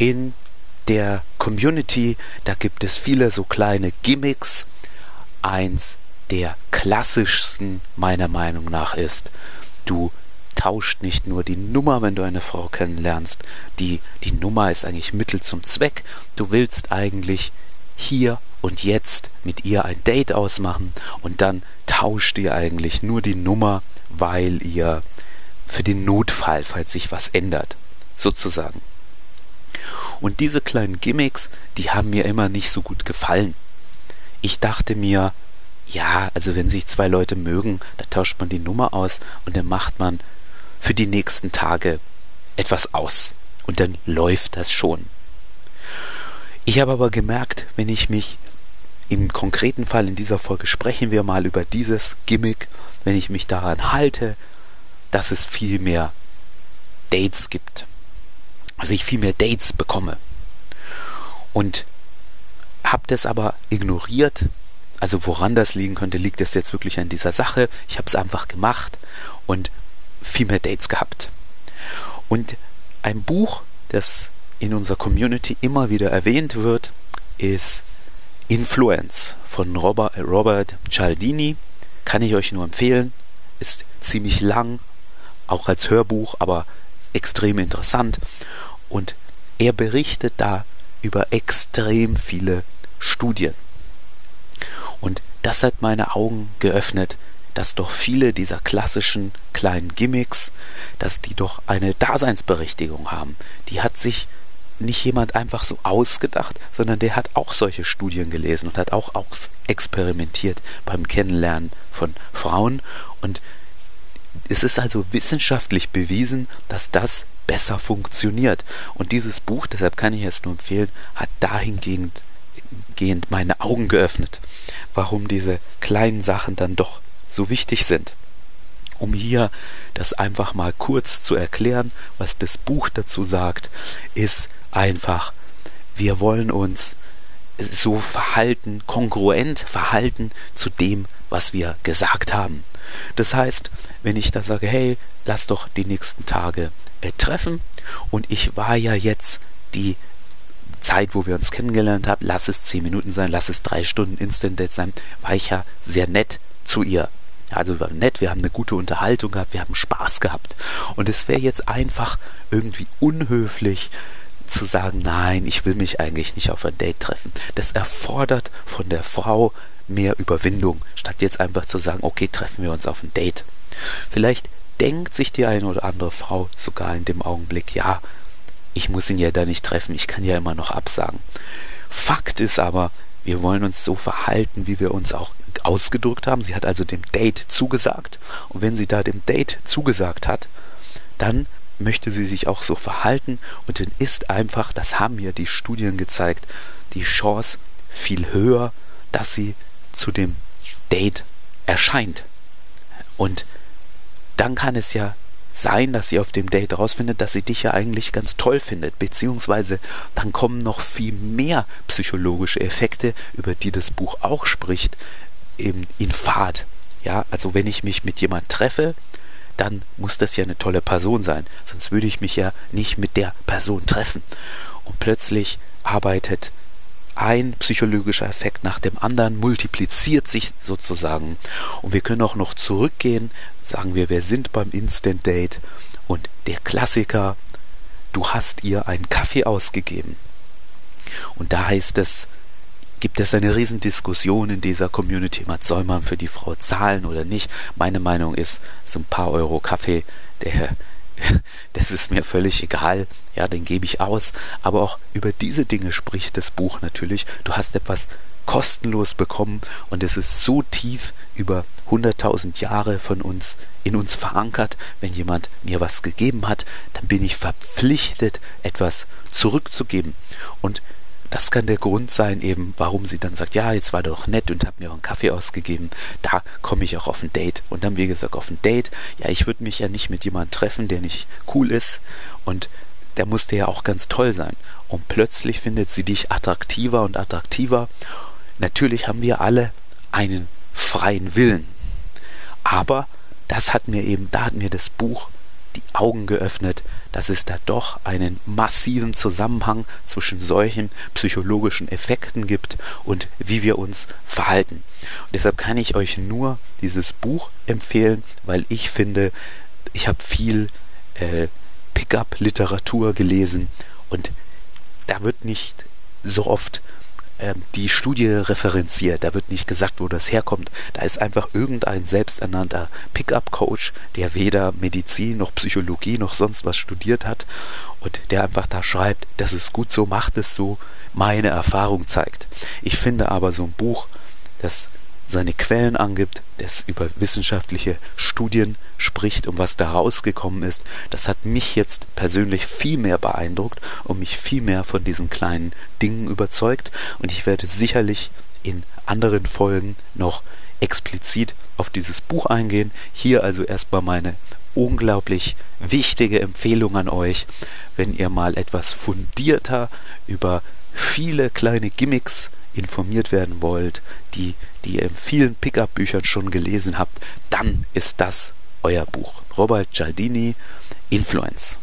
in der Community, da gibt es viele so kleine Gimmicks. Eins der klassischsten meiner Meinung nach ist, du tauscht nicht nur die Nummer, wenn du eine Frau kennenlernst. Die, die Nummer ist eigentlich Mittel zum Zweck. Du willst eigentlich hier und jetzt mit ihr ein Date ausmachen und dann tauscht ihr eigentlich nur die Nummer, weil ihr für den Notfall, falls sich was ändert, sozusagen. Und diese kleinen Gimmicks, die haben mir immer nicht so gut gefallen. Ich dachte mir, ja, also wenn sich zwei Leute mögen, da tauscht man die Nummer aus und dann macht man für die nächsten Tage etwas aus. Und dann läuft das schon. Ich habe aber gemerkt, wenn ich mich im konkreten Fall in dieser Folge sprechen wir mal über dieses Gimmick, wenn ich mich daran halte, dass es viel mehr Dates gibt. Also ich viel mehr Dates bekomme. Und habe das aber ignoriert. Also woran das liegen könnte, liegt es jetzt wirklich an dieser Sache. Ich habe es einfach gemacht und viel mehr Dates gehabt. Und ein Buch, das in unserer Community immer wieder erwähnt wird, ist Influence von Robert, Robert Cialdini. Kann ich euch nur empfehlen. Ist ziemlich lang, auch als Hörbuch, aber extrem interessant. Und er berichtet da über extrem viele Studien. Und das hat meine Augen geöffnet, dass doch viele dieser klassischen kleinen Gimmicks, dass die doch eine Daseinsberechtigung haben. Die hat sich nicht jemand einfach so ausgedacht, sondern der hat auch solche Studien gelesen und hat auch experimentiert beim Kennenlernen von Frauen. Und es ist also wissenschaftlich bewiesen, dass das besser funktioniert. Und dieses Buch, deshalb kann ich es nur empfehlen, hat dahingehend meine Augen geöffnet, warum diese kleinen Sachen dann doch so wichtig sind. Um hier das einfach mal kurz zu erklären, was das Buch dazu sagt, ist einfach, wir wollen uns so verhalten, kongruent verhalten zu dem, was wir gesagt haben. Das heißt, wenn ich da sage, hey, lass doch die nächsten Tage äh, treffen und ich war ja jetzt die Zeit, wo wir uns kennengelernt haben, lass es zehn Minuten sein, lass es drei Stunden Instant Date sein, war ich ja sehr nett zu ihr. Also wir waren nett, wir haben eine gute Unterhaltung gehabt, wir haben Spaß gehabt. Und es wäre jetzt einfach irgendwie unhöflich zu sagen, nein, ich will mich eigentlich nicht auf ein Date treffen. Das erfordert von der Frau mehr Überwindung, statt jetzt einfach zu sagen, okay, treffen wir uns auf ein Date. Vielleicht denkt sich die eine oder andere Frau sogar in dem Augenblick, ja, ich muss ihn ja da nicht treffen, ich kann ja immer noch absagen. Fakt ist aber, wir wollen uns so verhalten, wie wir uns auch ausgedrückt haben. Sie hat also dem Date zugesagt. Und wenn sie da dem Date zugesagt hat, dann möchte sie sich auch so verhalten. Und dann ist einfach, das haben mir die Studien gezeigt, die Chance viel höher, dass sie zu dem Date erscheint. Und dann kann es ja sein, dass sie auf dem Date rausfindet, dass sie dich ja eigentlich ganz toll findet, beziehungsweise dann kommen noch viel mehr psychologische Effekte, über die das Buch auch spricht, in, in Fahrt. Ja, also wenn ich mich mit jemand treffe, dann muss das ja eine tolle Person sein, sonst würde ich mich ja nicht mit der Person treffen. Und plötzlich arbeitet ein psychologischer Effekt nach dem anderen, multipliziert sich sozusagen. Und wir können auch noch zurückgehen, sagen wir, wir sind beim Instant Date und der Klassiker, du hast ihr einen Kaffee ausgegeben. Und da heißt es, gibt es eine Riesendiskussion in dieser Community, was soll man für die Frau zahlen oder nicht. Meine Meinung ist, so ein paar Euro Kaffee, der, das ist mir völlig egal, ja, den gebe ich aus. Aber auch über diese Dinge spricht das Buch natürlich. Du hast etwas kostenlos bekommen und es ist so tief über 100.000 Jahre von uns in uns verankert. Wenn jemand mir was gegeben hat, dann bin ich verpflichtet, etwas zurückzugeben. Und das kann der Grund sein, eben, warum sie dann sagt, ja, jetzt war doch nett und hat mir auch einen Kaffee ausgegeben. Da komme ich auch auf ein Date. Und dann, wie gesagt, auf ein Date. Ja, ich würde mich ja nicht mit jemandem treffen, der nicht cool ist. Und der musste ja auch ganz toll sein. Und plötzlich findet sie dich attraktiver und attraktiver. Natürlich haben wir alle einen freien Willen. Aber das hat mir eben, da hat mir das Buch die Augen geöffnet, dass es da doch einen massiven Zusammenhang zwischen solchen psychologischen Effekten gibt und wie wir uns verhalten. Und deshalb kann ich euch nur dieses Buch empfehlen, weil ich finde, ich habe viel äh, Pickup-Literatur gelesen und da wird nicht so oft die Studie referenziert. Da wird nicht gesagt, wo das herkommt. Da ist einfach irgendein selbsternannter Pickup-Coach, der weder Medizin noch Psychologie noch sonst was studiert hat und der einfach da schreibt, das ist gut so, macht es so, meine Erfahrung zeigt. Ich finde aber so ein Buch, das seine Quellen angibt, das über wissenschaftliche Studien spricht und was da rausgekommen ist, das hat mich jetzt persönlich viel mehr beeindruckt und mich viel mehr von diesen kleinen Dingen überzeugt und ich werde sicherlich in anderen Folgen noch explizit auf dieses Buch eingehen. Hier also erstmal meine unglaublich wichtige Empfehlung an euch, wenn ihr mal etwas fundierter über viele kleine Gimmicks informiert werden wollt, die, die ihr in vielen Pickup-Büchern schon gelesen habt, dann ist das euer Buch. Robert Giardini, Influence.